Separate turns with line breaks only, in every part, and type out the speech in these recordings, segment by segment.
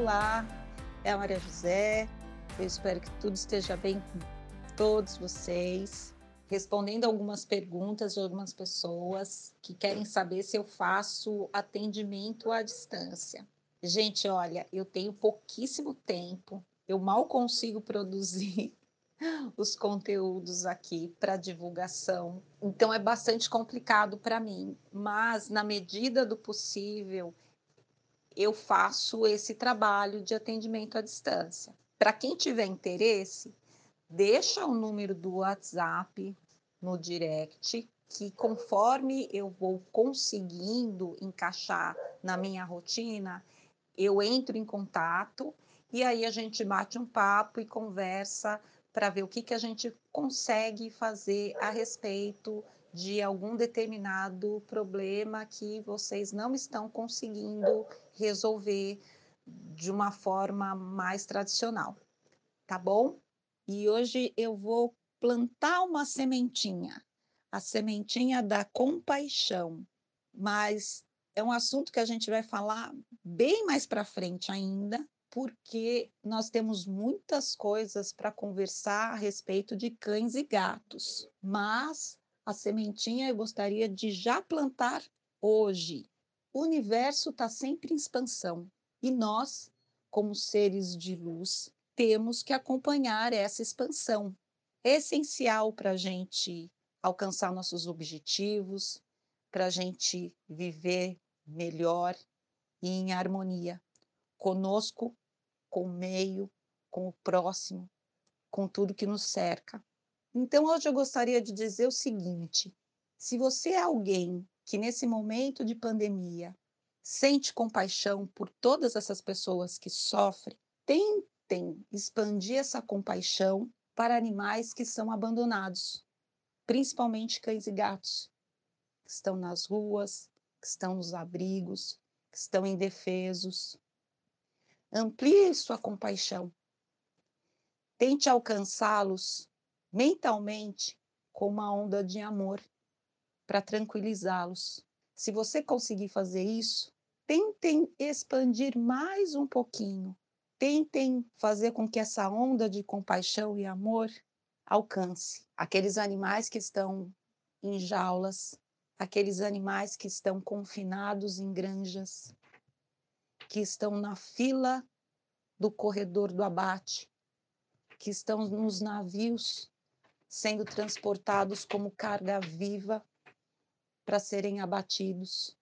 Olá, é a Maria José. Eu espero que tudo esteja bem com todos vocês. Respondendo algumas perguntas de algumas pessoas que querem saber se eu faço atendimento à distância. Gente, olha, eu tenho pouquíssimo tempo, eu mal consigo produzir os conteúdos aqui para divulgação. Então é bastante complicado para mim, mas na medida do possível eu faço esse trabalho de atendimento à distância. Para quem tiver interesse, deixa o número do WhatsApp no direct, que conforme eu vou conseguindo encaixar na minha rotina, eu entro em contato e aí a gente bate um papo e conversa para ver o que, que a gente consegue fazer a respeito de algum determinado problema que vocês não estão conseguindo resolver de uma forma mais tradicional, tá bom? E hoje eu vou plantar uma sementinha, a sementinha da compaixão, mas é um assunto que a gente vai falar bem mais para frente ainda, porque nós temos muitas coisas para conversar a respeito de cães e gatos, mas a sementinha eu gostaria de já plantar hoje. O universo está sempre em expansão e nós, como seres de luz, temos que acompanhar essa expansão. É essencial para a gente alcançar nossos objetivos, para a gente viver melhor e em harmonia conosco com o meio, com o próximo, com tudo que nos cerca. Então, hoje eu gostaria de dizer o seguinte: se você é alguém que nesse momento de pandemia sente compaixão por todas essas pessoas que sofrem, tentem expandir essa compaixão para animais que são abandonados, principalmente cães e gatos, que estão nas ruas, que estão nos abrigos, que estão indefesos, Amplie sua compaixão. Tente alcançá-los mentalmente com uma onda de amor para tranquilizá-los. Se você conseguir fazer isso, tentem expandir mais um pouquinho. Tentem fazer com que essa onda de compaixão e amor alcance aqueles animais que estão em jaulas, aqueles animais que estão confinados em granjas, que estão na fila do corredor do abate, que estão nos navios sendo transportados como carga viva para serem abatidos,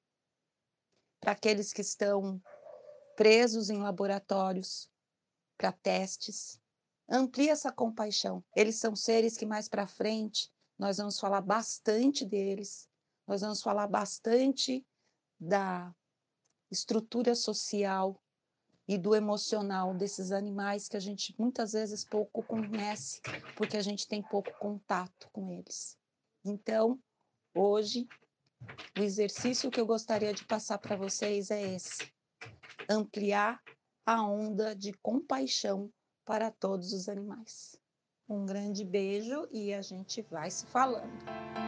para aqueles que estão presos em laboratórios para testes. Amplie essa compaixão. Eles são seres que mais para frente nós vamos falar bastante deles. Nós vamos falar bastante da estrutura social e do emocional desses animais que a gente muitas vezes pouco conhece, porque a gente tem pouco contato com eles. Então, hoje, o exercício que eu gostaria de passar para vocês é esse: ampliar a onda de compaixão para todos os animais. Um grande beijo e a gente vai se falando.